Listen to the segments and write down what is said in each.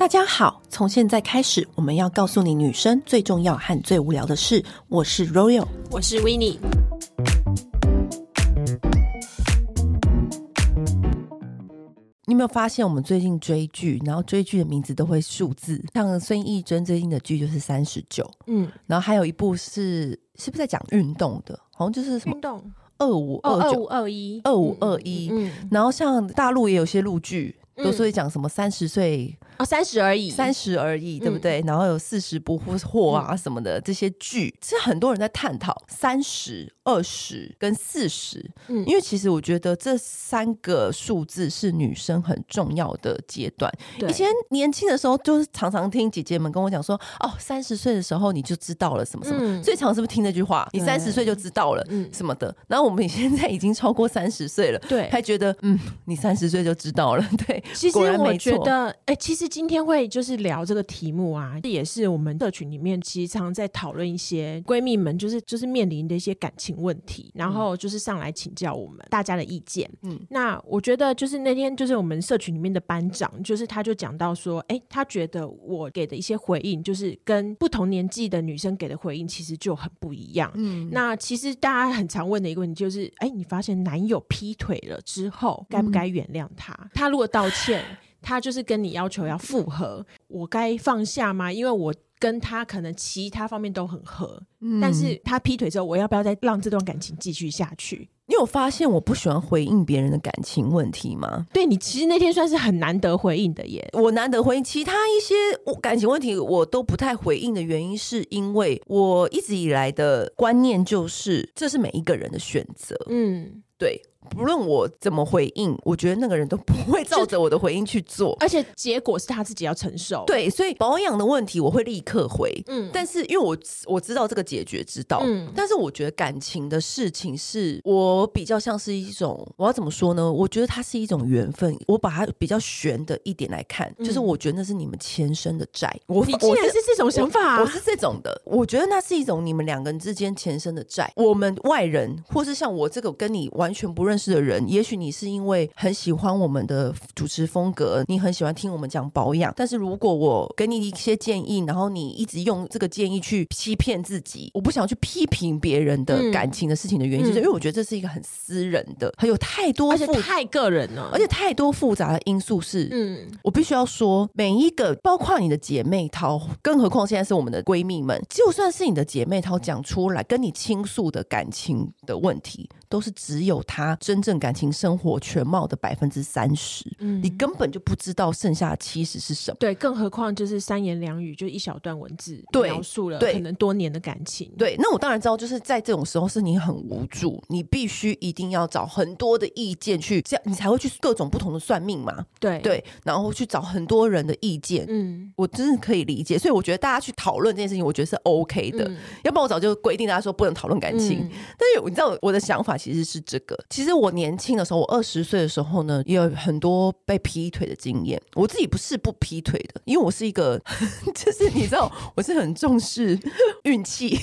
大家好，从现在开始，我们要告诉你女生最重要和最无聊的事。我是 Royal，我是 Winnie。你有没有发现，我们最近追剧，然后追剧的名字都会数字，像孙艺珍最近的剧就是三十九，嗯，然后还有一部是是不是在讲运动的？好像就是什么运动二五二九二一二五二一，嗯，然后像大陆也有些陆剧。都是会讲什么三十岁啊，三十而已，三十而已，对不对？嗯、然后有四十不惑啊什么的、嗯、这些剧，其实很多人在探讨三十、二十跟四十，嗯，因为其实我觉得这三个数字是女生很重要的阶段。以前年轻的时候，就是常常听姐姐们跟我讲说，哦，三十岁的时候你就知道了什么什么，嗯、最常是不是听那句话？你三十岁就知道了什么的。嗯、然后我们现在已经超过三十岁了，对，还觉得嗯，你三十岁就知道了，对。其实我觉得，哎、欸，其实今天会就是聊这个题目啊，这也是我们社群里面其实常常在讨论一些闺蜜们，就是就是面临的一些感情问题，然后就是上来请教我们大家的意见。嗯，那我觉得就是那天就是我们社群里面的班长，就是他就讲到说，哎、欸，他觉得我给的一些回应，就是跟不同年纪的女生给的回应其实就很不一样。嗯，那其实大家很常问的一个问题就是，哎、欸，你发现男友劈腿了之后，该不该原谅他？嗯、他如果道歉。他就是跟你要求要复合，我该放下吗？因为我跟他可能其他方面都很合，嗯、但是他劈腿之后，我要不要再让这段感情继续下去？你有发现我不喜欢回应别人的感情问题吗？对，你其实那天算是很难得回应的耶，我难得回应，其他一些感情问题我都不太回应的原因，是因为我一直以来的观念就是，这是每一个人的选择。嗯，对。不论我怎么回应，我觉得那个人都不会照着我的回应去做，而且结果是他自己要承受。对，所以保养的问题我会立刻回。嗯，但是因为我我知道这个解决之道。嗯，但是我觉得感情的事情是我比较像是一种，我要怎么说呢？我觉得它是一种缘分。我把它比较悬的一点来看，嗯、就是我觉得那是你们前生的债。我你竟然是这种想法、啊我？我是这种的。我觉得那是一种你们两个人之间前生的债。我们外人，或是像我这个跟你完全不认识的人，也许你是因为很喜欢我们的主持风格，你很喜欢听我们讲保养。但是如果我给你一些建议，然后你一直用这个建议去欺骗自己，我不想去批评别人的感情的事情的原因，就是因为我觉得这是一个很私人的，还有太多，而且太个人了，而且太多复杂的因素是，嗯，我必须要说，每一个包括你的姐妹淘，更何况现在是我们的闺蜜们，就算是你的姐妹淘讲出来跟你倾诉的感情的问题。都是只有他真正感情生活全貌的百分之三十，嗯，你根本就不知道剩下的七十是什么。对，更何况就是三言两语就一小段文字描述了可能多年的感情。对，对，那我当然知道，就是在这种时候是你很无助，你必须一定要找很多的意见去，这样你才会去各种不同的算命嘛。对对，然后去找很多人的意见。嗯，我真的可以理解，所以我觉得大家去讨论这件事情，我觉得是 OK 的。嗯，要不然我早就规定大家说不能讨论感情。嗯，但是你知道我的想法。其实是这个。其实我年轻的时候，我二十岁的时候呢，也有很多被劈腿的经验。我自己不是不劈腿的，因为我是一个，就是你知道，我是很重视运气。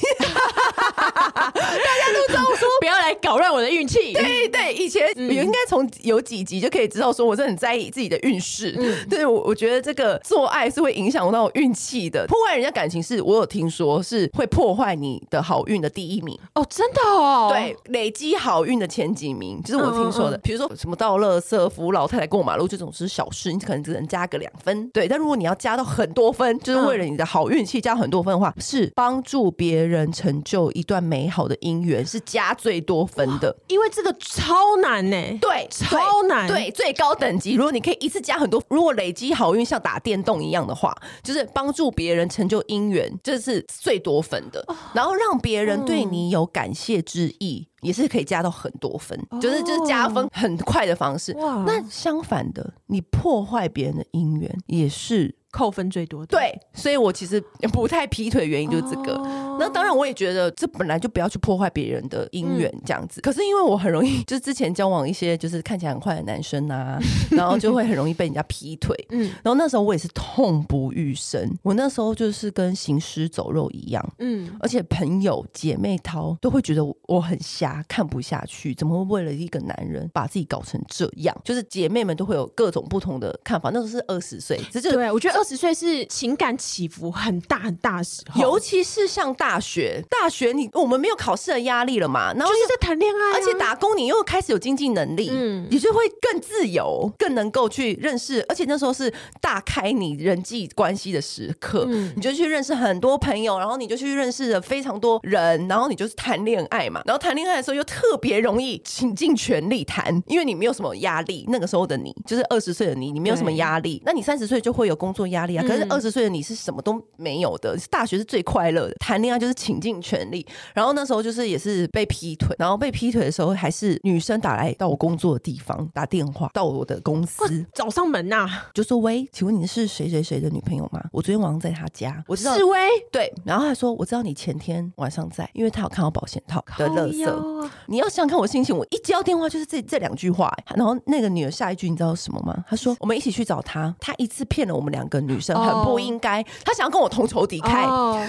大家都知道说不要来搞乱我的运气。对对，以前你应该从有几集就可以知道，说我是很在意自己的运势。嗯，对我我觉得这个做爱是会影响到运气的，破坏人家感情是，我有听说是会破坏你的好运的第一名。哦，真的哦。对，累积好运的前几名，就是我听说的。比如说什么倒垃圾、扶老太太过马路这种是小事，你可能只能加个两分。对，但如果你要加到很多分，就是为了你的好运气加很多分的话，是帮助别人成就一段美好的姻缘，是加最多分的。因为这个超难呢、欸，对，超难，对，最高等级。如果你可以一次加很多，如果累积好运像打电动一样的话，就是帮助别人成就姻缘，这是最多分的。然后让别人对你有感谢之意。也是可以加到很多分，就是就是加分很快的方式。那相反的，你破坏别人的姻缘也是。扣分最多的，对，所以我其实不太劈腿的原因就是这个。哦、那当然，我也觉得这本来就不要去破坏别人的姻缘这样子。嗯、可是因为我很容易，就是之前交往一些就是看起来很坏的男生啊，然后就会很容易被人家劈腿。嗯，然后那时候我也是痛不欲生。我那时候就是跟行尸走肉一样。嗯，而且朋友姐妹淘都会觉得我很瞎，看不下去，怎么会为了一个男人把自己搞成这样？就是姐妹们都会有各种不同的看法。那时候是二十岁，这就对我觉得二。十岁是情感起伏很大很大的时候，尤其是像大学，大学你我们没有考试的压力了嘛，然后就是在谈恋爱、啊，而且打工你又开始有经济能力，嗯，你就会更自由，更能够去认识，而且那时候是大开你人际关系的时刻，嗯，你就去认识很多朋友，然后你就去认识了非常多人，然后你就是谈恋爱嘛，然后谈恋爱的时候又特别容易倾尽全力谈，因为你没有什么压力，那个时候的你就是二十岁的你，你没有什么压力，那你三十岁就会有工作压力啊，可是二十岁的你是什么都没有的，大学是最快乐的，谈恋爱就是倾尽全力，然后那时候就是也是被劈腿，然后被劈腿的时候还是女生打来到我工作的地方打电话到我的公司找上门呐、啊，就说喂，请问你是谁谁谁的女朋友吗？我昨天晚上在他家，我知道示威对，然后他说我知道你前天晚上在，因为他有看到保险套的垃圾，你要想想看我心情，我一接到电话就是这这两句话，然后那个女的下一句你知道什么吗？她说我们一起去找他，他一次骗了我们两个女生，很不应该，他想要跟我同仇敌忾，然后我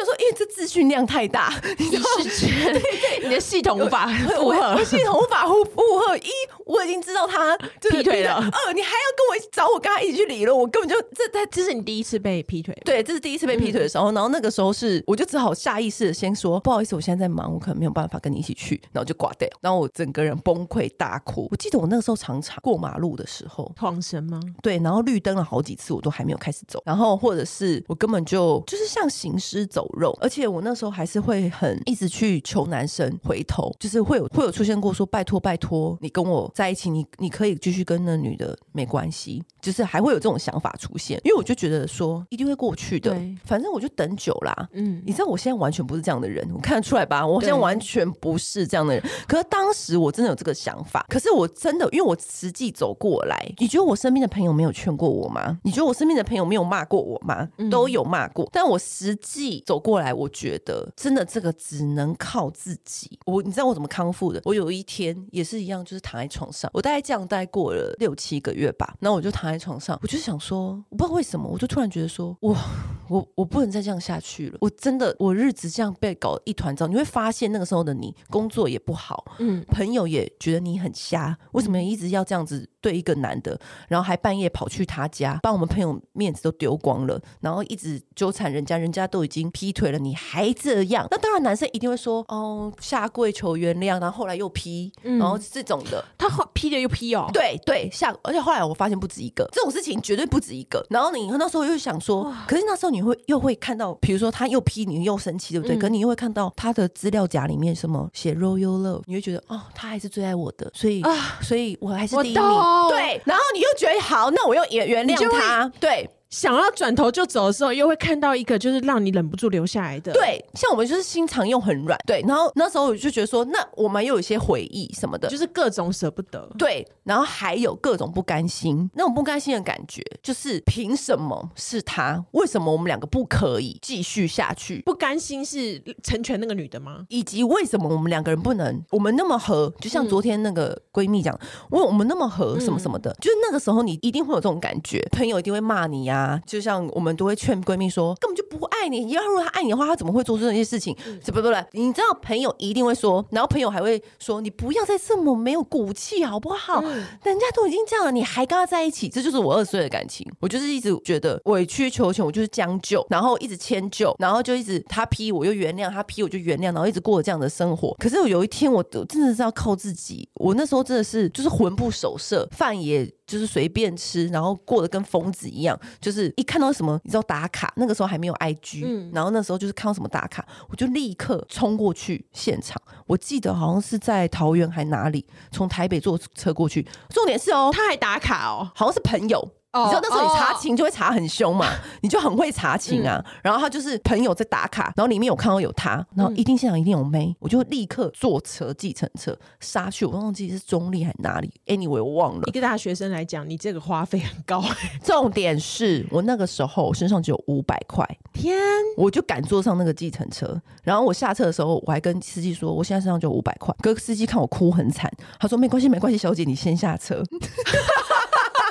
就说因为这资讯量太大，你是觉得你的系统无法负荷，我系统无法负负荷一，我已经知道他劈腿了，二你还要跟我一起找我跟他一起去理论，我根本就这他这是你第一次被劈腿，对，这是第一次被劈腿的时候，然后那个时候是我就只好下意识的先说不好意思，我现在在忙，我可能没有办法跟你一起去，然后就挂掉，然后我整个人崩溃大哭。我记得我那个时候常常过马路的时候，晃神吗？对，然后绿灯了好几次，我都还没有开始走，然后或者是我根本就就是像行尸走肉，而且我那时候还是会很一直去求男生回头，就是会有会有出现过说拜托拜托你跟我在一起，你你可以继续跟那女的没关系，就是还会有这种想法出现，因为我就觉得说一定会过去的，反正我就等久啦。嗯，你知道我现在完全不是这样的人，我看得出来吧？我现在完全不是这样的人，可是当时我真的有这个想法，可是我真的因为我实际走过来，你觉得我身边的朋友没有劝过我吗？你觉得我身边的朋友没有骂过我吗？都有骂过，但我实际走过来，我觉得真的这个只能靠自己。我你知道我怎么康复的？我有一天也是一样，就是躺在床上，我大概这样待过了六七个月吧，然后我就躺在床上，我就想说，我不知道为什么，我就突然觉得说，我我我不能再这样下去了，我真的我日子这样被搞一团糟，你会发现那个时候的你工作也不好，嗯，朋友也觉得你很瞎，为什么一直要这样子？对一个男的，然后还半夜跑去他家，把我们朋友面子都丢光了，然后一直纠缠人家，人家都已经劈腿了，你还这样？那当然，男生一定会说哦，下跪求原谅，然后后来又劈，嗯、然后这种的，他后劈了又劈哦，对对，下，而且后来我发现不止一个，这种事情绝对不止一个。然后你那时候又想说，可是那时候你会又会看到，比如说他又劈你又生气，对不对？嗯、可是你又会看到他的资料夹里面什么写 Royal Love，你会觉得哦，他还是最爱我的，所以啊，所以我还是第一名。对，然后你又觉得好，那我又也原谅他，对。想要转头就走的时候，又会看到一个就是让你忍不住留下来的。对，像我们就是心肠又很软。对，然后那时候我就觉得说，那我们又有一些回忆什么的，就是各种舍不得。对，然后还有各种不甘心，那种不甘心的感觉，就是凭什么是他？为什么我们两个不可以继续下去？不甘心是成全那个女的吗？以及为什么我们两个人不能？我们那么合，就像昨天那个闺蜜讲，我、嗯、我们那么合，什么什么的，嗯、就是那个时候你一定会有这种感觉，朋友一定会骂你呀、啊，就像。我们都会劝闺蜜说，根本就不爱你。要如果他爱你的话，他怎么会做出这些事情？是不不？你知道朋友一定会说，然后朋友还会说，你不要再这么没有骨气好不好？嗯、人家都已经这样了，你还跟他在一起，这就是我二十岁的感情。我就是一直觉得委曲求全，我就是将就，然后一直迁就，然后就一直他批我就原谅，他批我就原谅，然后一直过这样的生活。可是我有一天，我真的是要靠自己。我那时候真的是就是魂不守舍，饭也。就是随便吃，然后过得跟疯子一样。就是一看到什么，你知道打卡，那个时候还没有 IG，嗯，然后那时候就是看到什么打卡，我就立刻冲过去现场。我记得好像是在桃园还哪里，从台北坐车过去。重点是哦，他还打卡哦，好像是朋友。Oh, 你知道那时候你查情就会查很凶嘛，oh. 你就很会查情啊。嗯、然后他就是朋友在打卡，然后里面有看到有他，然后一定现场一定有妹，我就立刻坐车计程车杀去。我忘记是中立还是哪里，anyway 我忘了。一个大学生来讲，你这个花费很高。重点是我那个时候身上只有五百块，天，我就敢坐上那个计程车。然后我下车的时候，我还跟司机说，我现在身上就五百块。可是司机看我哭很惨，他说没关系没关系，小姐你先下车。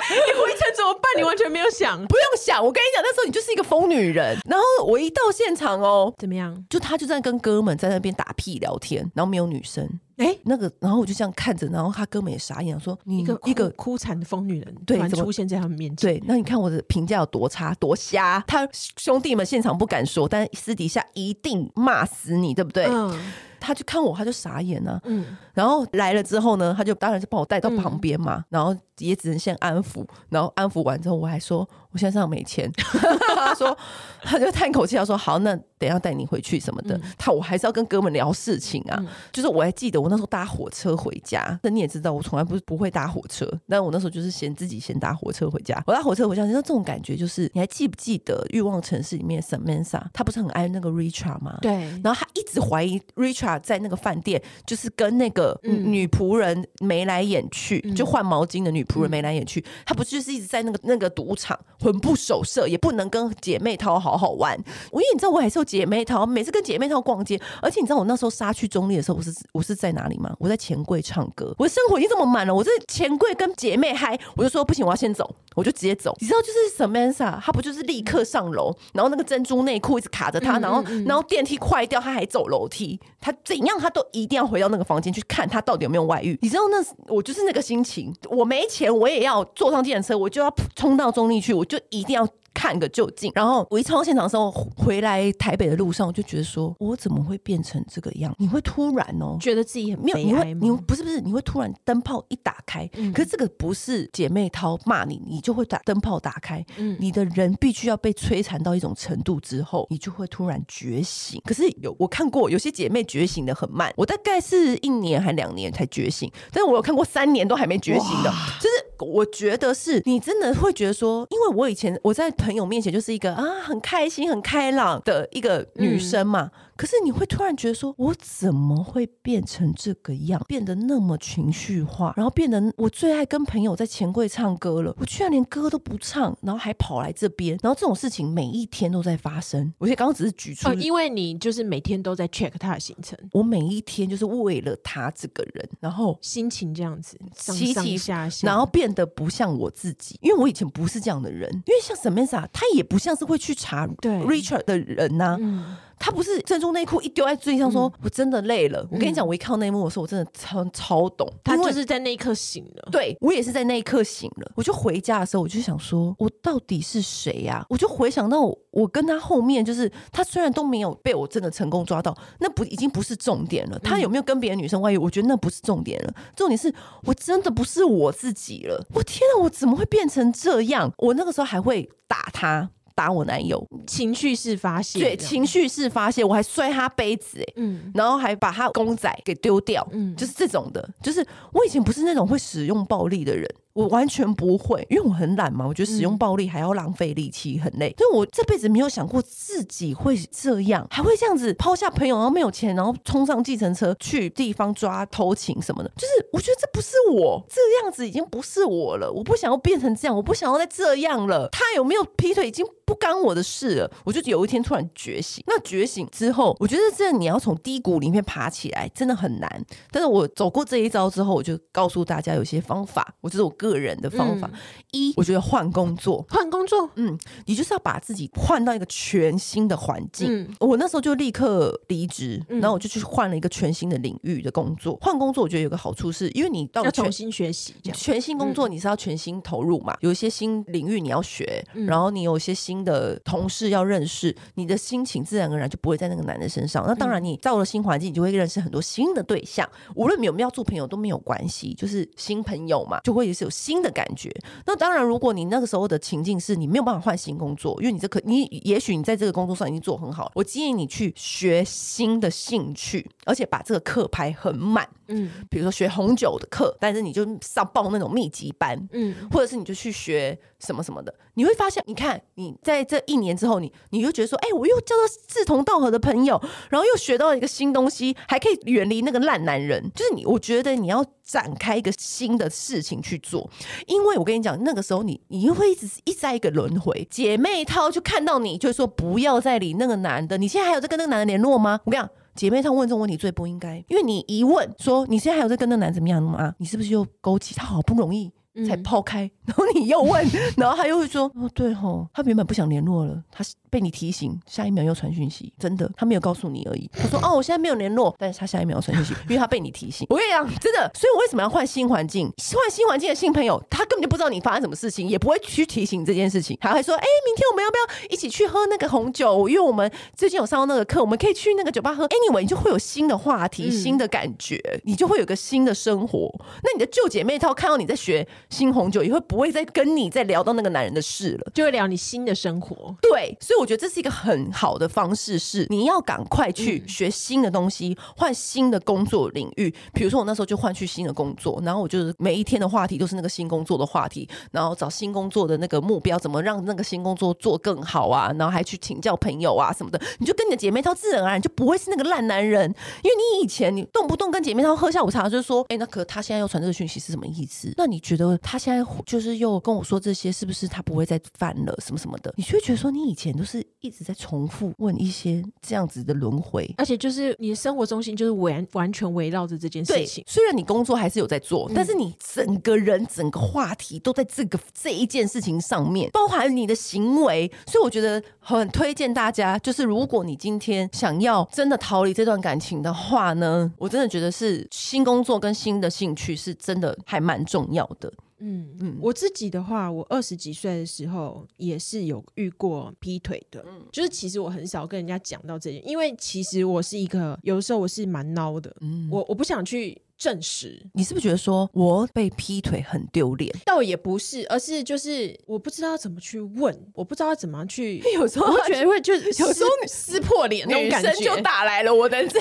你回程怎么办？你完全没有想，不用想。我跟你讲，那时候你就是一个疯女人。然后我一到现场哦，怎么样？就他就在跟哥们在那边打屁聊天，然后没有女生。哎、欸，那个，然后我就这样看着，然后他哥们也傻眼，说：“你一个一个哭惨的疯女人，对，怎么出现在他们面前？对，那你看我的评价有多差，多瞎。他兄弟们现场不敢说，但私底下一定骂死你，对不对？”嗯他就看我，他就傻眼了、啊。嗯，然后来了之后呢，他就当然是把我带到旁边嘛，嗯、然后也只能先安抚，然后安抚完之后，我还说我现在身上没钱。他说，他就叹口气，他说好，那等一下带你回去什么的。嗯、他我还是要跟哥们聊事情啊。嗯、就是我还记得我那时候搭火车回家，那你也知道我从来不是不会搭火车，但我那时候就是先自己先搭火车回家。我搭火车回家，你知道这种感觉就是，你还记不记得《欲望城市》里面 Samantha，他不是很爱那个 Richard 吗？对，然后他一直怀疑 Richard。在那个饭店，就是跟那个女仆人眉来眼去，嗯、就换毛巾的女仆人眉来眼去。她、嗯、不就是一直在那个那个赌场魂不守舍，也不能跟姐妹淘好好玩。我因为你知道，我还是有姐妹淘，每次跟姐妹淘逛街。而且你知道，我那时候杀去中立的时候，我是我是在哪里吗？我在钱柜唱歌。我的生活已经这么满了，我在钱柜跟姐妹嗨，我就说不行，我要先走，我就直接走。你知道，就是 Samantha，她不就是立刻上楼，然后那个珍珠内裤一直卡着她，然后然后电梯快掉，她还走楼梯，她怎样他都一定要回到那个房间去看他到底有没有外遇。你知道，那我就是那个心情，我没钱，我也要坐上计程车，我就要冲到中立去，我就一定要。看个究竟，然后我一冲到现场的时候，回来台北的路上，我就觉得说，我怎么会变成这个样？你会突然哦，觉得自己很没有，你会，你不是不是，你会突然灯泡一打开，嗯、可是这个不是姐妹淘骂你，你就会打灯泡打开，嗯，你的人必须要被摧残到一种程度之后，你就会突然觉醒。可是有我看过有些姐妹觉醒的很慢，我大概是一年还两年才觉醒，但是我有看过三年都还没觉醒的，就是。我觉得是你真的会觉得说，因为我以前我在朋友面前就是一个啊很开心、很开朗的一个女生嘛。嗯可是你会突然觉得说，我怎么会变成这个样，变得那么情绪化，然后变得我最爱跟朋友在钱柜唱歌了，我居然连歌都不唱，然后还跑来这边，然后这种事情每一天都在发生。我觉得刚刚只是举出，因为你就是每天都在 check 他的行程，我每一天就是为了他这个人，然后心情这样子起起下下，然后变得不像我自己，因为我以前不是这样的人，因为像 Samantha，他也不像是会去查对。Richard 的人呐、啊。嗯他不是珍珠内裤一丢在地上，说我真的累了。我跟你讲，我一看到那一幕的时候，我真的超超懂。他就是在那一刻醒了。对，我也是在那一刻醒了。我就回家的时候，我就想说，我到底是谁呀？我就回想到我跟他后面，就是他虽然都没有被我真的成功抓到，那不已经不是重点了。他有没有跟别的女生外遇？我觉得那不是重点了。重点是我真的不是我自己了。我天啊，我怎么会变成这样？我那个时候还会打他。打我男友，情绪式发泄，对，情绪式发泄，我还摔他杯子，哎，嗯，然后还把他公仔给丢掉，嗯，就是这种的，就是我以前不是那种会使用暴力的人。我完全不会，因为我很懒嘛。我觉得使用暴力还要浪费力气，很累。所以我这辈子没有想过自己会这样，还会这样子抛下朋友，然后没有钱，然后冲上计程车去地方抓偷情什么的。就是我觉得这不是我，这样子已经不是我了。我不想要变成这样，我不想要再这样了。他有没有劈腿已经不干我的事了。我就有一天突然觉醒，那觉醒之后，我觉得这你要从低谷里面爬起来真的很难。但是我走过这一招之后，我就告诉大家有些方法。我觉得我个人的方法，嗯、一，我觉得换工作，换工作，嗯，你就是要把自己换到一个全新的环境。嗯、我那时候就立刻离职，然后我就去换了一个全新的领域的工作。换工作，我觉得有个好处是，因为你到要重新学习，全新工作你是要全新投入嘛，嗯、有一些新领域你要学，嗯、然后你有一些新的同事要认识，你的心情自然而然就不会在那个男的身上。那当然，你到了新环境，你就会认识很多新的对象，无论你有没有做朋友都没有关系，就是新朋友嘛，就会是有新的感觉。那当然，如果你那个时候的情境是你没有办法换新工作，因为你这可你也许你在这个工作上已经做很好，我建议你去学新的兴趣，而且把这个课排很满。嗯，比如说学红酒的课，但是你就上报那种密集班，嗯，或者是你就去学什么什么的，你会发现，你看你在这一年之后，你你就觉得说，哎、欸，我又交到志同道合的朋友，然后又学到一个新东西，还可以远离那个烂男人，就是你，我觉得你要展开一个新的事情去做，因为我跟你讲，那个时候你你又会一直一再一个轮回，姐妹淘就看到你，就说不要再理那个男的，你现在还有在跟那个男的联络吗？我跟你讲。姐妹她问这种问题最不应该，因为你一问说你现在还有在跟那男怎么样吗？你是不是又勾起他好不容易才抛开，嗯、然后你又问，然后他又会说哦对吼，他原本不想联络了，他被你提醒，下一秒又传讯息，真的，他没有告诉你而已。他说哦，我现在没有联络，但是他下一秒传讯息，因为他被你提醒。我跟你讲，真的，所以我为什么要换新环境？换新环境的新朋友，他根本就不知道你发生什么事情，也不会去提醒这件事情，还会说，哎、欸，明天我们要不要一起去喝那个红酒？因为我们最近有上到那个课，我们可以去那个酒吧喝。Anyway，你就会有新的话题、新的感觉，你就会有个新的生活。那你的旧姐妹套看到你在学新红酒，也会不会再跟你再聊到那个男人的事了，就会聊你新的生活。对，所以我觉得这是一个很好的方式，是你要赶快去学新的东西，换新的工作领域。比如说我那时候就换去新的工作，然后我就是每一天的话题都是那个新工作的话题，然后找新工作的那个目标，怎么让那个新工作做更好啊？然后还去请教朋友啊什么的。你就跟你的姐妹淘自然而然就不会是那个烂男人，因为你以前你动不动跟姐妹淘喝下午茶，就是说，哎，那可他现在又传这个讯息是什么意思？那你觉得他现在就是又跟我说这些，是不是他不会再犯了什么什么的？你就会觉得说，你以前都是一直在重复问一些这样子的轮回，而且就是你的生活中心就是完完全围绕着这件事情。虽然你工作还是有在做，但是你整个人整个话题都在这个这一件事情上面，包含你的行为。所以我觉得很推荐大家，就是如果你今天想要真的逃离这段感情的话呢，我真的觉得是新工作跟新的兴趣是真的还蛮重要的。嗯嗯，我自己的话，我二十几岁的时候也是有遇过劈腿的，嗯，就是其实我很少跟人家讲到这些，因为其实我是一个有的时候我是蛮孬的，嗯，我我不想去。证实，你是不是觉得说我被劈腿很丢脸？倒也不是，而是就是我不知道怎么去问，我不知道怎么去。有时候我觉得会就有时候撕破脸那种感觉，就打来了，我的 你是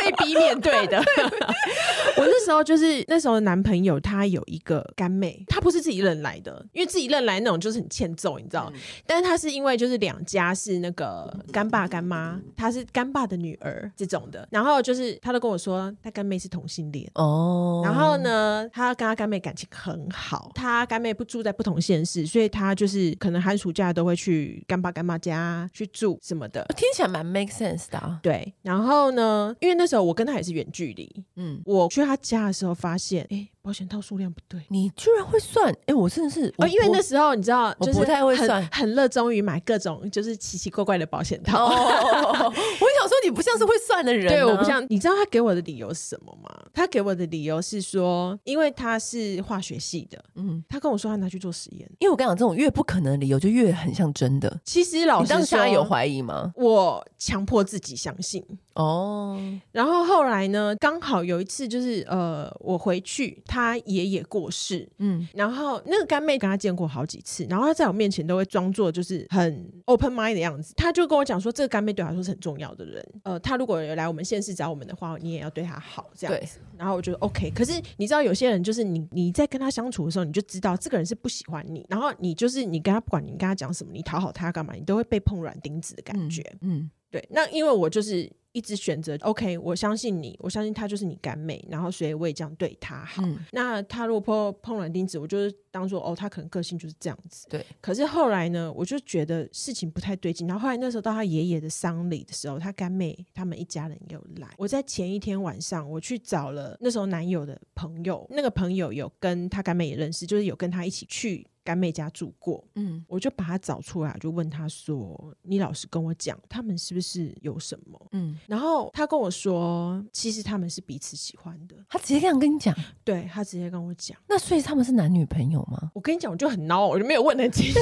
被逼面对的。我那时候就是那时候的男朋友，他有一个干妹，他不是自己认来的，因为自己认来那种就是很欠揍，你知道？嗯、但是他是因为就是两家是那个干爸干妈，他是干爸的女儿这种的，然后就是他都跟我说他干妹是。同性恋哦，然后呢，他跟他干妹感情很好，他干妹不住在不同县市，所以他就是可能寒暑假都会去干爸干妈家去住什么的，听起来蛮 make sense 的啊。对，然后呢，因为那时候我跟他也是远距离，嗯，我去他家的时候发现，哎。保险套数量不对，你居然会算？哎、欸，我真的是哦，因为那时候你知道，我不太会算，很热衷于买各种就是奇奇怪怪的保险套。哦，我想说，你不像是会算的人、啊，对，我不像。你知道他给我的理由是什么吗？他给我的理由是说，因为他是化学系的，嗯，他跟我说他拿去做实验。因为我跟你讲，这种越不可能的理由就越很像真的。其实老师当下有怀疑吗？我强迫自己相信哦。然后后来呢，刚好有一次就是呃，我回去，他爷爷过。过世，嗯，然后那个干妹跟他见过好几次，然后他在我面前都会装作就是很 open mind 的样子，他就跟我讲说，这个干妹对他说是很重要的人，呃，他如果有来我们县市找我们的话，你也要对他好，这样子。然后我觉得 OK，可是你知道有些人就是你你在跟他相处的时候，你就知道这个人是不喜欢你，然后你就是你跟他不管你跟他讲什么，你讨好他干嘛，你都会被碰软钉子的感觉，嗯，嗯对。那因为我就是。一直选择 OK，我相信你，我相信他就是你干妹，然后所以我也这样对他好。嗯、那他如果碰碰软钉子，我就是当做哦，他可能个性就是这样子。对。可是后来呢，我就觉得事情不太对劲。然后后来那时候到他爷爷的丧礼的时候，他干妹他们一家人有来。我在前一天晚上，我去找了那时候男友的朋友，那个朋友有跟他干妹也认识，就是有跟他一起去。干妹家住过，嗯，我就把他找出来，就问他说：“你老实跟我讲，他们是不是有什么？”嗯，然后他跟我说：“其实他们是彼此喜欢的。”他直接这样跟你讲，对，他直接跟我讲。那所以他们是男女朋友我跟你讲，我就很孬，我就没有问得清楚。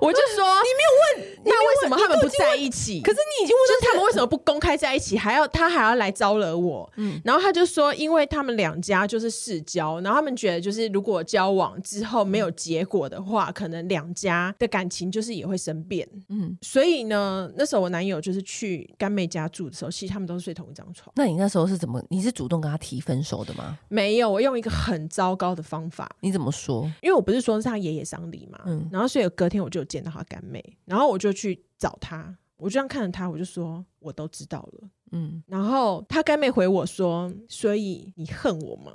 我就说你没有问，那为什么他们不在一起？可是你已经问，就是他们为什么不公开在一起，还要他还要来招惹我？嗯，然后他就说，因为他们两家就是世交，然后他们觉得就是如果交往之后没有结果的话，可能两家的感情就是也会生变。嗯，所以呢，那时候我男友就是去干妹家住的时候，其实他们都是睡同一张床。那你那时候是怎么？你是主动跟他提分手的吗？没有，我用一个很糟糕的方法。你怎么说？因为我不是说是他爷爷丧礼嘛，嗯，然后所以隔天我就见到他干妹，然后我就去找他，我就这样看着他，我就说我都知道了。嗯，然后他干妹回我说：“所以你恨我吗？”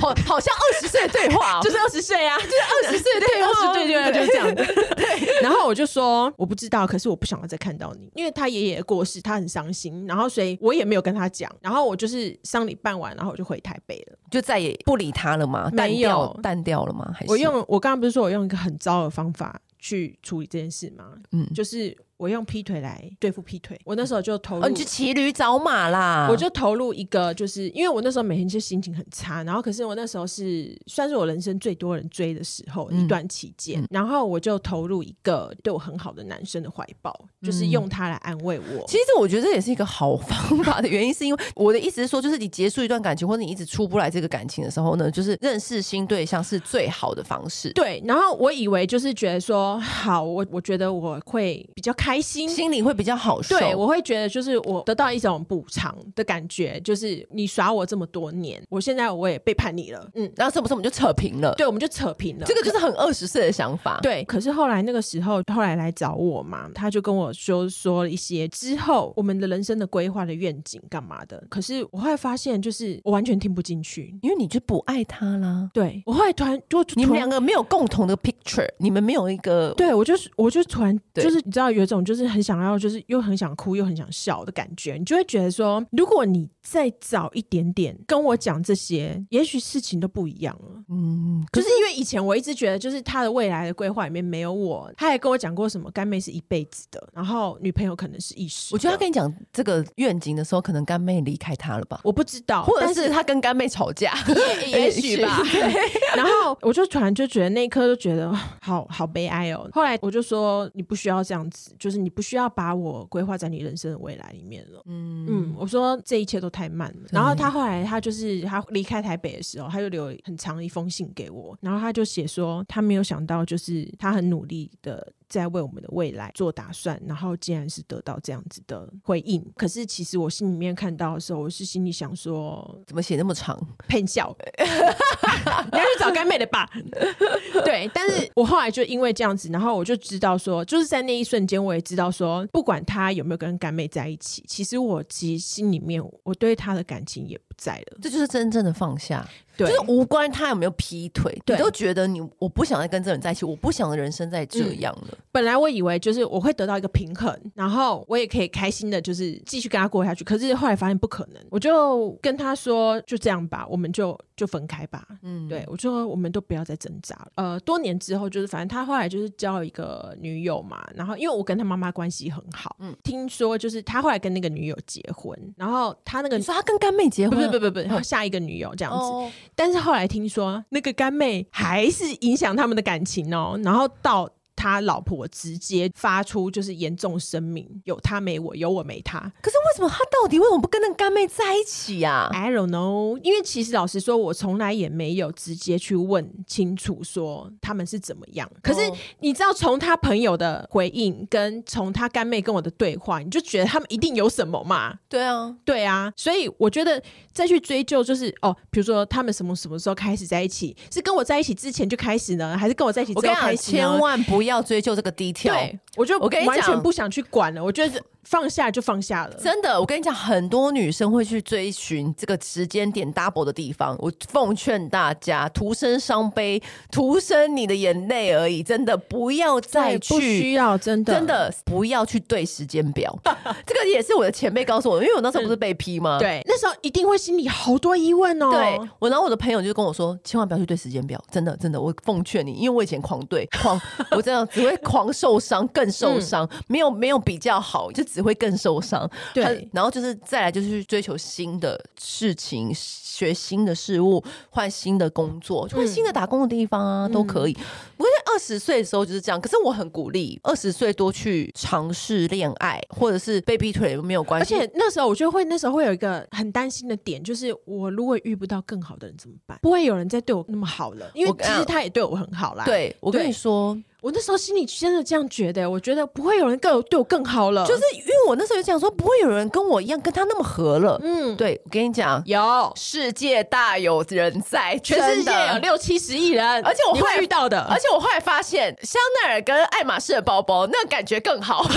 好，好像二十岁的对话，就是二十岁啊，就是二十岁的对话，对对对，就是这样的。对，然后我就说我不知道，可是我不想要再看到你，因为他爷爷过世，他很伤心，然后所以我也没有跟他讲，然后我就是丧礼办完，然后我就回台北了，就再也不理他了吗？没有，淡掉了吗？还是我用我刚刚不是说我用一个很糟的方法？去处理这件事吗？嗯，就是。我用劈腿来对付劈腿，我那时候就投入，哦、你去骑驴找马啦！我就投入一个，就是因为我那时候每天就心情很差，然后可是我那时候是算是我人生最多人追的时候、嗯、一段期间，嗯、然后我就投入一个对我很好的男生的怀抱，嗯、就是用他来安慰我。其实我觉得这也是一个好方法的原因，是因为我的意思是说，就是你结束一段感情，或者你一直出不来这个感情的时候呢，就是认识新对象是最好的方式。对，然后我以为就是觉得说，好，我我觉得我会比较开心，心里。会比较好受，对，我会觉得就是我得到一种补偿的感觉，就是你耍我这么多年，我现在我也背叛你了，嗯，然后是不是我们就扯平了？对，我们就扯平了，这个就是很二十岁的想法。对，可是后来那个时候，后来来找我嘛，他就跟我说说了一些之后我们的人生的规划的愿景干嘛的，可是我后来发现，就是我完全听不进去，因为你就不爱他啦。对，我后来突然就你们两个没有共同的 picture，你们没有一个，对我就是我就突然就是你知道有一种就是很想要。就是又很想哭又很想笑的感觉，你就会觉得说，如果你再早一点点跟我讲这些，也许事情都不一样了。嗯，可是因为以前我一直觉得，就是他的未来的规划里面没有我，他还跟我讲过什么干妹是一辈子的，然后女朋友可能是一时。我觉得他跟你讲这个愿景的时候，可能干妹离开他了吧？我不知道，或者是他跟干妹吵架，也许吧。然后我就突然就觉得那一刻就觉得好好悲哀哦。后来我就说，你不需要这样子，就是你不需要把。把我规划在你人生的未来里面了。嗯嗯，我说这一切都太慢了。然后他后来他就是他离开台北的时候，他就留很长一封信给我，然后他就写说他没有想到，就是他很努力的。在为我们的未来做打算，然后竟然是得到这样子的回应。可是其实我心里面看到的时候，我是心里想说，怎么写那么长？骗笑，你要去找干妹的吧？对，但是我后来就因为这样子，然后我就知道说，就是在那一瞬间，我也知道说，不管他有没有跟干妹在一起，其实我其实心里面我对他的感情也不在了。这就是真正的放下。对就是无关他有没有劈腿，对你都觉得你我不想再跟这人在一起，我不想的人生再这样了。嗯。本来我以为就是我会得到一个平衡，然后我也可以开心的，就是继续跟他过下去。可是后来发现不可能，我就跟他说就这样吧，我们就就分开吧。嗯，对，我说我们都不要再挣扎了。呃，多年之后，就是反正他后来就是交了一个女友嘛，然后因为我跟他妈妈关系很好，嗯，听说就是他后来跟那个女友结婚，然后他那个你说他跟干妹结婚，不不不不，然后下一个女友这样子。哦但是后来听说，那个干妹还是影响他们的感情哦，然后到。他老婆直接发出就是严重声明，有他没我，有我没他。可是为什么他到底为什么不跟那个干妹在一起呀、啊？I don't know。因为其实老实说，我从来也没有直接去问清楚说他们是怎么样。可是你知道，从他朋友的回应跟从他干妹跟我的对话，你就觉得他们一定有什么嘛？对啊，对啊。所以我觉得再去追究，就是哦，比如说他们什么什么时候开始在一起？是跟我在一起之前就开始呢，还是跟我在一起之后开始？千万不要。要追究这个 detail，对，我就我跟你讲，完全不想去管了。我觉得。放下就放下了，真的。我跟你讲，很多女生会去追寻这个时间点 double 的地方。我奉劝大家，徒生伤悲，徒生你的眼泪而已。真的不要再去，不需要，真的，真的不要去对时间表。这个也是我的前辈告诉我的，因为我那时候不是被批吗？对，那时候一定会心里好多疑问哦。对，我然后我的朋友就跟我说，千万不要去对时间表，真的，真的，我奉劝你，因为我以前狂对狂，我这样只会狂受伤，更受伤，嗯、没有没有比较好，就只会更受伤。对，然后就是再来就是去追求新的事情，学新的事物，换新的工作，换新的打工的地方啊，嗯、都可以。不过在二十岁的时候就是这样，可是我很鼓励二十岁多去尝试恋爱，或者是被劈腿没有关系。而且那时候我就会，那时候会有一个很担心的点，就是我如果遇不到更好的人怎么办？不会有人再对我那么好了，因为其实他也对我很好啦。对，我跟你说。我那时候心里真的这样觉得，我觉得不会有人更对我更好了，就是因为我那时候就讲说，不会有人跟我一样跟他那么合了。嗯，对，我跟你讲，有。世界大有人在，全世界有六七十亿人，而且我会遇到的，而且我后来发现，香奈儿跟爱马仕的包包，那个感觉更好。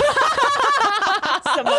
什么？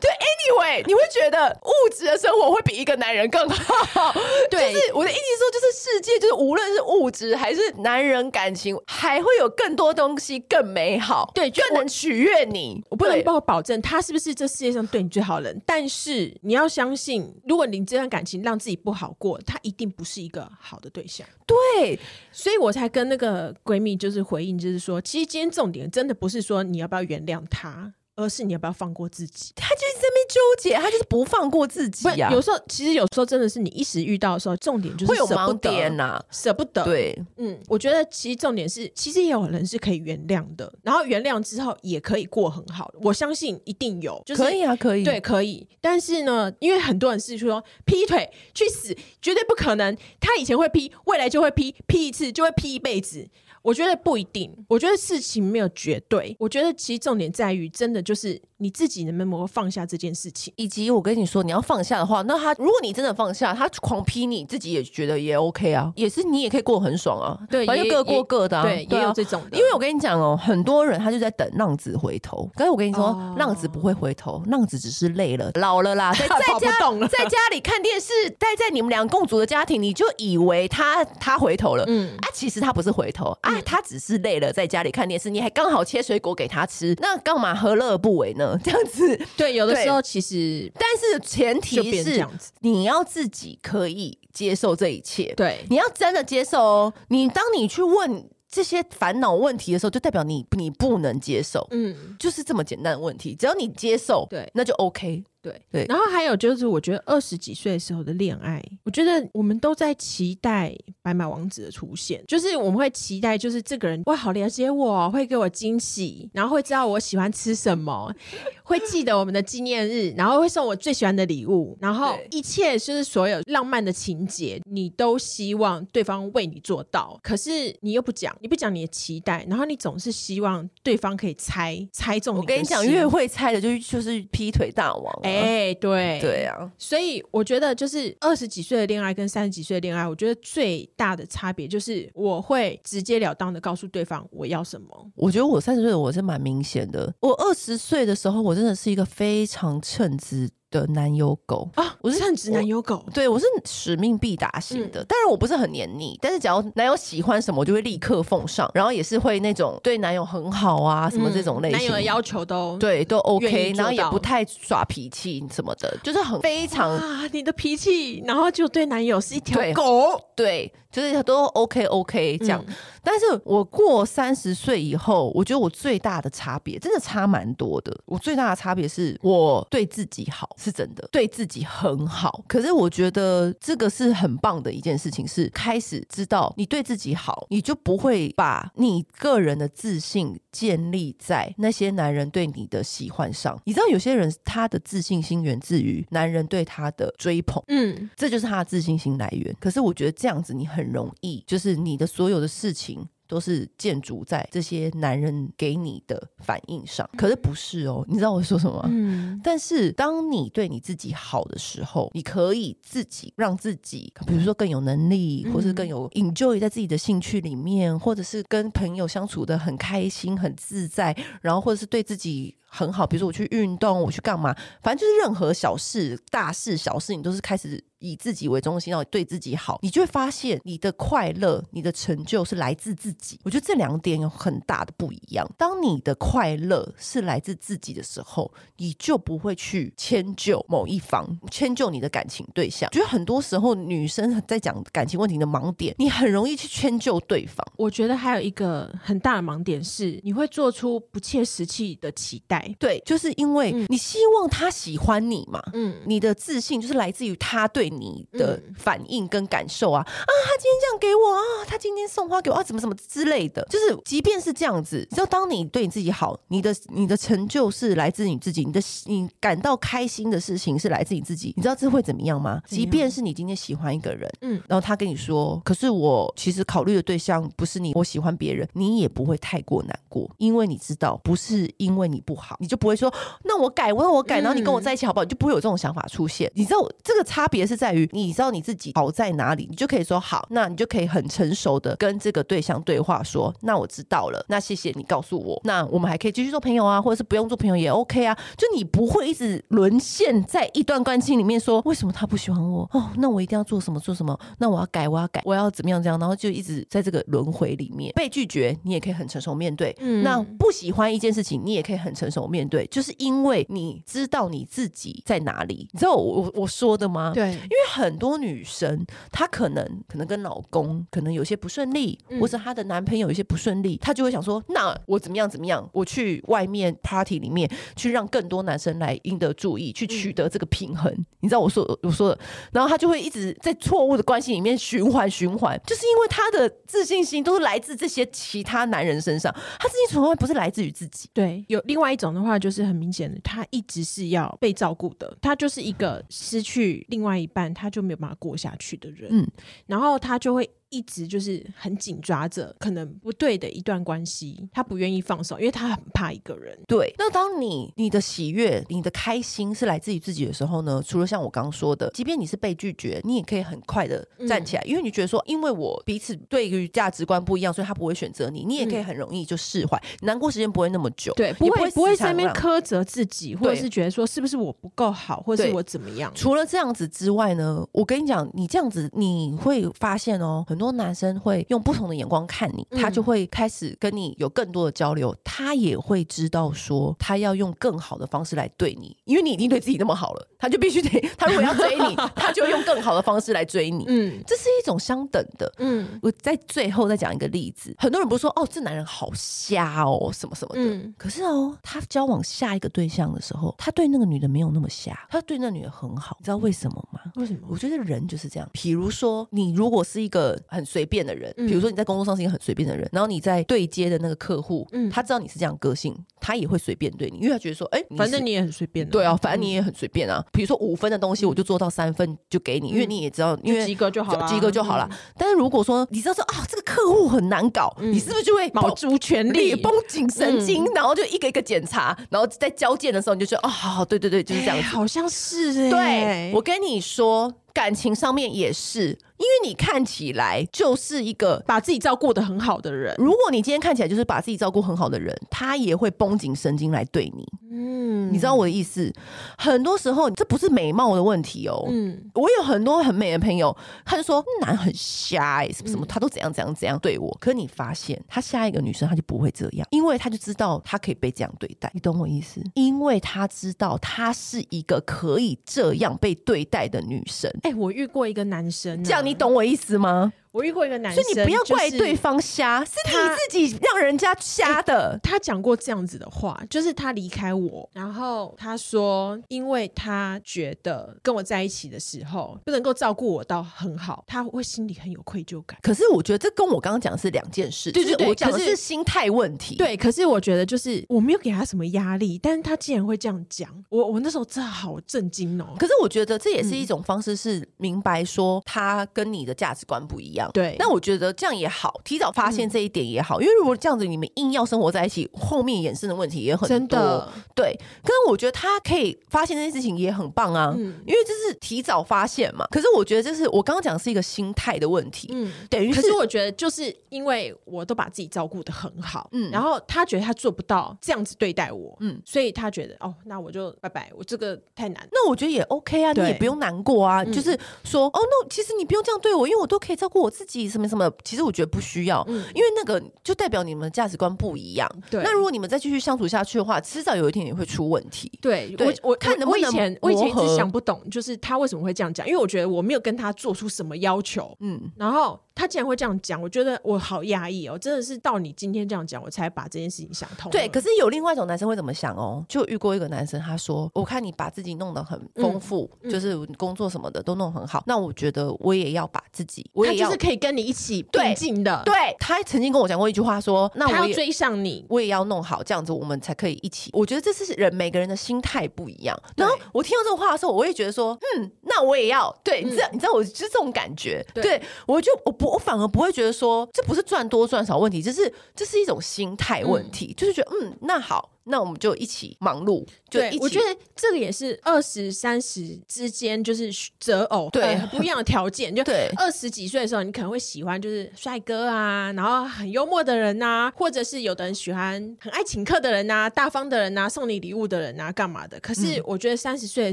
对，anyway，你会觉得物质的生活会比一个男人更好。对，就是我的意思说，就是世界就是无论是物质还是男人感情，还会有更多东西更美好，对，更能取悦你。我不能帮我保证他是不是这世界上对你最好的人，但是你要相信，如果你这段感情让自己不好过，他一定不是一个好的对象。对，所以我才跟那个闺蜜就是回应，就是说，其实今天重点真的不是说你要不要原谅他。而是你要不要放过自己？他就是在那边纠结，他就是不放过自己呀、啊。有时候，其实有时候真的是你一时遇到的时候，重点就是会有盲点呐、啊，舍不得。对，嗯，我觉得其实重点是，其实也有人是可以原谅的，然后原谅之后也可以过很好。我相信一定有，就是可以啊，可以，对，可以。但是呢，因为很多人是说劈腿去死，绝对不可能。他以前会劈，未来就会劈，劈一次就会劈一辈子。我觉得不一定，我觉得事情没有绝对。我觉得其实重点在于，真的就是你自己能不能放下这件事情，以及我跟你说，你要放下的话，那他如果你真的放下，他狂批你自己也觉得也 OK 啊，也是你也可以过很爽啊，对，反正各过各的啊，对，也有这种。因为我跟你讲哦，很多人他就在等浪子回头，可是我跟你说，哦、浪子不会回头，浪子只是累了，老了啦，在 在家 在家里看电视，待在你们两个共组的家庭，你就以为他他回头了，嗯。啊，其实他不是回头啊。他只是累了，在家里看电视，你还刚好切水果给他吃，那干嘛何乐而不为呢？这样子，对，有的时候其实，但是前提是你要自己可以接受这一切，对，你要真的接受哦。你当你去问这些烦恼问题的时候，就代表你你不能接受，嗯，就是这么简单的问题，只要你接受，对，那就 OK。对对，然后还有就是，我觉得二十几岁的时候的恋爱，我觉得我们都在期待白马王子的出现，就是我们会期待，就是这个人会好了解我，会给我惊喜，然后会知道我喜欢吃什么，会记得我们的纪念日，然后会送我最喜欢的礼物，然后一切就是所有浪漫的情节，你都希望对方为你做到，可是你又不讲，你不讲你的期待，然后你总是希望对方可以猜猜中你。我跟你讲，越会猜的就就是劈腿大王。哎、欸，对对啊，所以我觉得就是二十几岁的恋爱跟三十几岁的恋爱，我觉得最大的差别就是我会直截了当的告诉对方我要什么。我觉得我三十岁的我是蛮明显的，我二十岁的时候，我真的是一个非常称职的男友狗啊！我是很直男友狗，对，我是使命必达型的。当然我不是很黏腻，但是只要男友喜欢什么，我就会立刻奉上。然后也是会那种对男友很好啊，什么这种类型，男友的要求都对都 OK，然后也不太耍脾气什么的，就是很非常啊，你的脾气，然后就对男友是一条狗，对，就是都 OK OK 这样。但是我过三十岁以后，我觉得我最大的差别真的差蛮多的。我最大的差别是我对自己好，是真的对自己很好。可是我觉得这个是很棒的一件事情，是开始知道你对自己好，你就不会把你个人的自信建立在那些男人对你的喜欢上。你知道有些人他的自信心源自于男人对他的追捧，嗯，这就是他的自信心来源。可是我觉得这样子你很容易，就是你的所有的事情。都是建筑在这些男人给你的反应上，可是不是哦？你知道我说什么吗？嗯。但是当你对你自己好的时候，你可以自己让自己，比如说更有能力，或是更有 enjoy 在自己的兴趣里面，或者是跟朋友相处的很开心、很自在，然后或者是对自己。很好，比如说我去运动，我去干嘛，反正就是任何小事、大事、小事，你都是开始以自己为中心，然后对自己好，你就会发现你的快乐、你的成就是来自自己。我觉得这两点有很大的不一样。当你的快乐是来自自己的时候，你就不会去迁就某一方，迁就你的感情对象。觉得很多时候女生在讲感情问题的盲点，你很容易去迁就对方。我觉得还有一个很大的盲点是，你会做出不切实际的期待。对，就是因为你希望他喜欢你嘛，嗯，你的自信就是来自于他对你的反应跟感受啊，啊，他今天这样给我啊，他今天送花给我啊，怎么怎么之类的，就是即便是这样子，只要当你对你自己好，你的你的成就是来自你自己，你的你感到开心的事情是来自你自己，你知道这会怎么样吗？即便是你今天喜欢一个人，嗯，然后他跟你说，可是我其实考虑的对象不是你，我喜欢别人，你也不会太过难过，因为你知道不是因为你不好。好，你就不会说那我改，我那我改，然后你跟我在一起好不好？你就不会有这种想法出现。你知道这个差别是在于，你知道你自己好在哪里，你就可以说好，那你就可以很成熟的跟这个对象对话，说那我知道了，那谢谢你告诉我，那我们还可以继续做朋友啊，或者是不用做朋友也 OK 啊。就你不会一直沦陷在一段关系里面，说为什么他不喜欢我？哦，那我一定要做什么做什么？那我要改，我要改，我要怎么样怎样？然后就一直在这个轮回里面被拒绝，你也可以很成熟面对。嗯，那不喜欢一件事情，你也可以很成熟面对，就是因为你知道你自己在哪里。你知道我我我说的吗？对，因为很多女生她可能可能跟老公可能有些不顺利，嗯、或者她的男朋友有些不顺利，她就会想说，那我怎么样怎么样？我去外面 party 里面去让更多男生来赢得注意，去取得这个平衡。嗯、你知道我说我说的，然后她就会一直在错误的关系里面循环循环，就是因为她的自信心都是来自这些其他男人身上，她自信从来不是来自于自己。对，有另外一种的话，就是很明显的，他一直是要被照顾的，他就是一个失去另外一半，他就没有办法过下去的人。嗯，然后他就会。一直就是很紧抓着可能不对的一段关系，他不愿意放手，因为他很怕一个人。对，那当你你的喜悦、你的开心是来自于自己的时候呢？除了像我刚刚说的，即便你是被拒绝，你也可以很快的站起来，嗯、因为你觉得说，因为我彼此对于价值观不一样，所以他不会选择你，你也可以很容易就释怀，嗯、难过时间不会那么久。对，不会不会在那边苛责自己，或者是觉得说是不是我不够好，或者是我怎么样？除了这样子之外呢，我跟你讲，你这样子你会发现哦，很多男生会。用不同的眼光看你，他就会开始跟你有更多的交流。他也会知道说，他要用更好的方式来对你，因为你已经对自己那么好了，他就必须得，他如果要追你，他就用更好的方式来追你。嗯，这是一种相等的。嗯，我在最后再讲一个例子。很多人不是说哦，这男人好瞎哦，什么什么的。嗯，可是哦，他交往下一个对象的时候，他对那个女的没有那么瞎，他对那女的很好。你知道为什么吗？为什么？我觉得人就是这样。比如说，你如果是一个很随便的人。比如说你在工作上是一个很随便的人，然后你在对接的那个客户，嗯，他知道你是这样个性，他也会随便对你，因为他觉得说，哎，反正你也很随便，对啊，反正你也很随便啊。比如说五分的东西，我就做到三分就给你，因为你也知道，因为及格就好了，及格就好了。但是如果说你知道说啊，这个客户很难搞，你是不是就会卯足全力，绷紧神经，然后就一个一个检查，然后在交件的时候你就说，哦，好好，对对对，就是这样，好像是哎，对，我跟你说。感情上面也是，因为你看起来就是一个把自己照顾的很好的人。如果你今天看起来就是把自己照顾很好的人，他也会绷紧神经来对你。嗯，你知道我的意思？很多时候这不是美貌的问题哦。嗯，我有很多很美的朋友，他就说男很瞎哎、欸，什么什么，他都怎样怎样怎样对我。可你发现他下一个女生他就不会这样，因为他就知道他可以被这样对待。你懂我意思？因为他知道他是一个可以这样被对待的女生。哎、我遇过一个男生，这样你懂我意思吗？我遇过一个男生，所以你不要怪对方瞎，是你自己让人家瞎的。欸、他讲过这样子的话，就是他离开我，然后他说，因为他觉得跟我在一起的时候不能够照顾我到很好，他会心里很有愧疚感。可是我觉得这跟我刚刚讲的是两件事，对对对，我讲的是心态问题。对，可是我觉得就是我没有给他什么压力，但是他竟然会这样讲，我我那时候真的好震惊哦。可是我觉得这也是一种方式，是明白说他跟你的价值观不一样。对，那我觉得这样也好，提早发现这一点也好，嗯、因为如果这样子你们硬要生活在一起，后面衍生的问题也很多。真的，对。可是我觉得他可以发现这件事情也很棒啊，嗯、因为这是提早发现嘛。可是我觉得这是我刚刚讲是一个心态的问题，嗯，等于是。可是我觉得就是因为我都把自己照顾的很好，嗯，然后他觉得他做不到这样子对待我，嗯，所以他觉得哦，那我就拜拜，我这个太难。那我觉得也 OK 啊，你也不用难过啊，嗯、就是说哦，那其实你不用这样对我，因为我都可以照顾我自己。什么什么？其实我觉得不需要，嗯、因为那个就代表你们价值观不一样。对，那如果你们再继续相处下去的话，迟早有一天也会出问题。对，对我我看能不能我以前我以前一直想不懂，就是他为什么会这样讲？因为我觉得我没有跟他做出什么要求。嗯，然后。他竟然会这样讲，我觉得我好压抑哦，真的是到你今天这样讲，我才把这件事情想通。对，可是有另外一种男生会怎么想哦？就遇过一个男生，他说：“我看你把自己弄得很丰富，嗯、就是工作什么的都弄很好，嗯、那我觉得我也要把自己，我也要就是可以跟你一起 并进的。对”对，他曾经跟我讲过一句话说：“那我要追上你，我也要弄好，这样子我们才可以一起。”我觉得这是人每个人的心态不一样。然后我听到这个话的时候，我也觉得说：“嗯，那我也要。”对，你知道，你知道，我就是这种感觉。对，对我就我不我反而不会觉得。说这不是赚多赚少问题，这是这是一种心态问题，嗯、就是觉得嗯，那好。那我们就一起忙碌。就一起，我觉得这个也是二十三十之间就是择偶对、呃、不一样的条件。就对二十几岁的时候，你可能会喜欢就是帅哥啊，然后很幽默的人呐、啊，或者是有的人喜欢很爱请客的人呐、啊，大方的人呐、啊，送你礼物的人呐、啊，干嘛的？可是我觉得三十岁的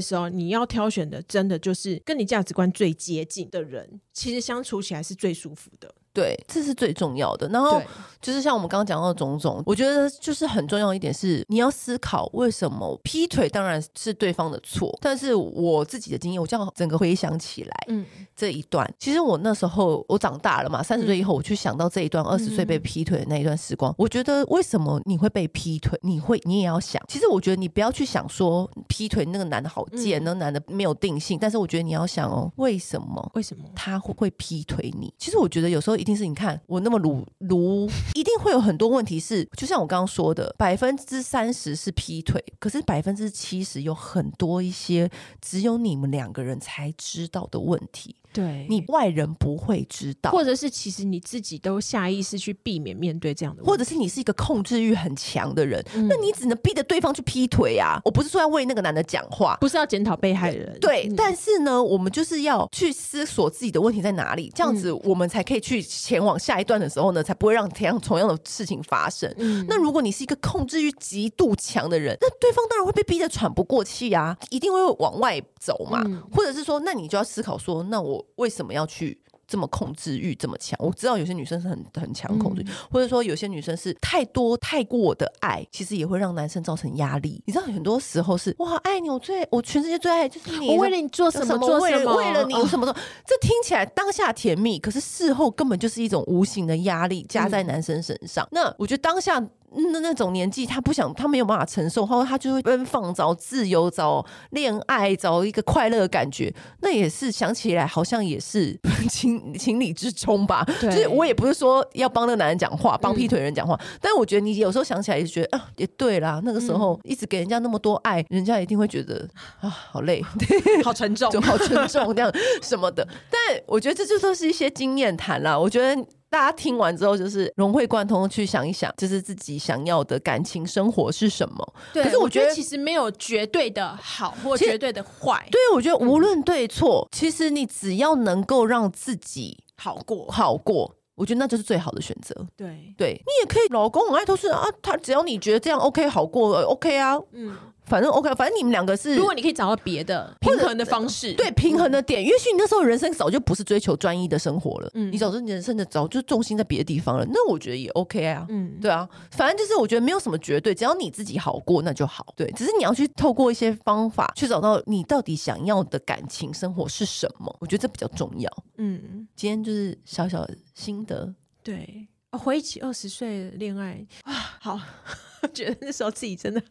时候，你要挑选的真的就是跟你价值观最接近的人，其实相处起来是最舒服的。对，这是最重要的。然后就是像我们刚刚讲到的种种，我觉得就是很重要一点是，你要思考为什么劈腿当然是对方的错。但是我自己的经验，我这样整个回想起来，嗯，这一段其实我那时候我长大了嘛，三十岁以后我去想到这一段二十岁被劈腿的那一段时光，我觉得为什么你会被劈腿？你会你也要想，其实我觉得你不要去想说劈腿那个男的好贱，那个男的没有定性。但是我觉得你要想哦，为什么？为什么他会会劈腿你？其实我觉得有时候。一定是你看我那么鲁鲁，一定会有很多问题是，就像我刚刚说的，百分之三十是劈腿，可是百分之七十有很多一些只有你们两个人才知道的问题。对，你外人不会知道，或者是其实你自己都下意识去避免面对这样的问题，或者是你是一个控制欲很强的人，嗯、那你只能逼着对方去劈腿啊！我不是说要为那个男的讲话，不是要检讨被害人，对，嗯、但是呢，我们就是要去思索自己的问题在哪里，这样子我们才可以去前往下一段的时候呢，才不会让同样同样的事情发生。嗯、那如果你是一个控制欲极度强的人，那对方当然会被逼得喘不过气啊，一定会往外走嘛，嗯、或者是说，那你就要思考说，那我。为什么要去这么控制欲这么强？我知道有些女生是很很强控制欲，嗯、或者说有些女生是太多太过的爱，其实也会让男生造成压力。你知道很多时候是哇，爱你，我最我全世界最爱就是你，我为了你做什么，什么做什么，为了你什么做，哦、这听起来当下甜蜜，可是事后根本就是一种无形的压力加在男生身上。嗯、那我觉得当下。那那种年纪，他不想，他没有办法承受，后他就会奔放，找自由，找恋爱，找一个快乐的感觉。那也是想起来，好像也是 情情理之中吧。对就是我也不是说要帮那个男人讲话，帮劈腿人讲话，嗯、但是我觉得你有时候想起来，也觉得啊，也对啦。那个时候一直给人家那么多爱，嗯、人家一定会觉得啊，好累，好沉重，就好沉重这样什么的。但我觉得这就都是一些经验谈啦。我觉得。大家听完之后，就是融会贯通去想一想，就是自己想要的感情生活是什么。对，可是我觉得其实没有绝对的好或绝对的坏。对，我觉得无论对错，嗯、其实你只要能够让自己好过，好过，我觉得那就是最好的选择。对，对你也可以，老公很爱偷吃啊，他只要你觉得这样 OK 好过，OK 啊，嗯。反正 OK，反正你们两个是，如果你可以找到别的平衡的方式，对平衡的点，也许你那时候人生早就不是追求专一的生活了，嗯，你早就人生的早就重心在别的地方了，那我觉得也 OK 啊，嗯，对啊，反正就是我觉得没有什么绝对，只要你自己好过那就好，对，只是你要去透过一些方法去找到你到底想要的感情生活是什么，我觉得这比较重要，嗯，今天就是小小的心得，对，回忆起二十岁恋爱啊，好，觉得那时候自己真的。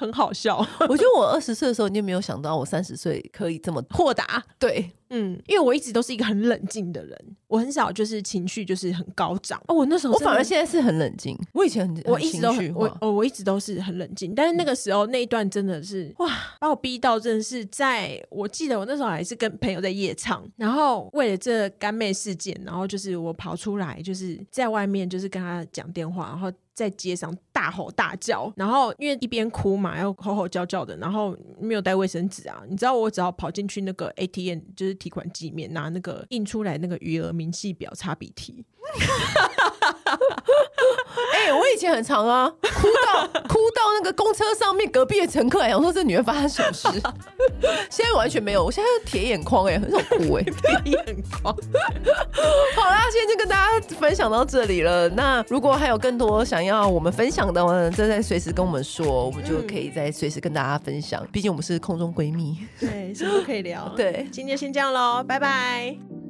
很好笑，我觉得我二十岁的时候，你就没有想到我三十岁可以这么豁达。对，嗯，因为我一直都是一个很冷静的人，我很少就是情绪就是很高涨。哦，我那时候我反而现在是很冷静，我以前很我一直都很我我我一直都是很冷静，但是那个时候那一段真的是哇，把我逼到真的是在，我记得我那时候还是跟朋友在夜唱，然后为了这干妹事件，然后就是我跑出来，就是在外面就是跟他讲电话，然后。在街上大吼大叫，然后因为一边哭嘛，然后吼吼叫叫的，然后没有带卫生纸啊，你知道我只好跑进去那个 ATM，就是提款机面拿那个印出来那个余额明细表擦鼻涕。哎、欸，我以前很长啊，哭到 哭到那个公车上面，隔壁的乘客还想说这女人发生什么事，现在完全没有，我现在铁眼眶哎、欸，很少哭哎、欸，铁眼眶。好啦，今天就跟大家分享到这里了。那如果还有更多想要我们分享的话，再再随时跟我们说，我们就可以再随时跟大家分享。毕竟我们是空中闺蜜，对，什么都可以聊。对，今天先这样喽，拜拜。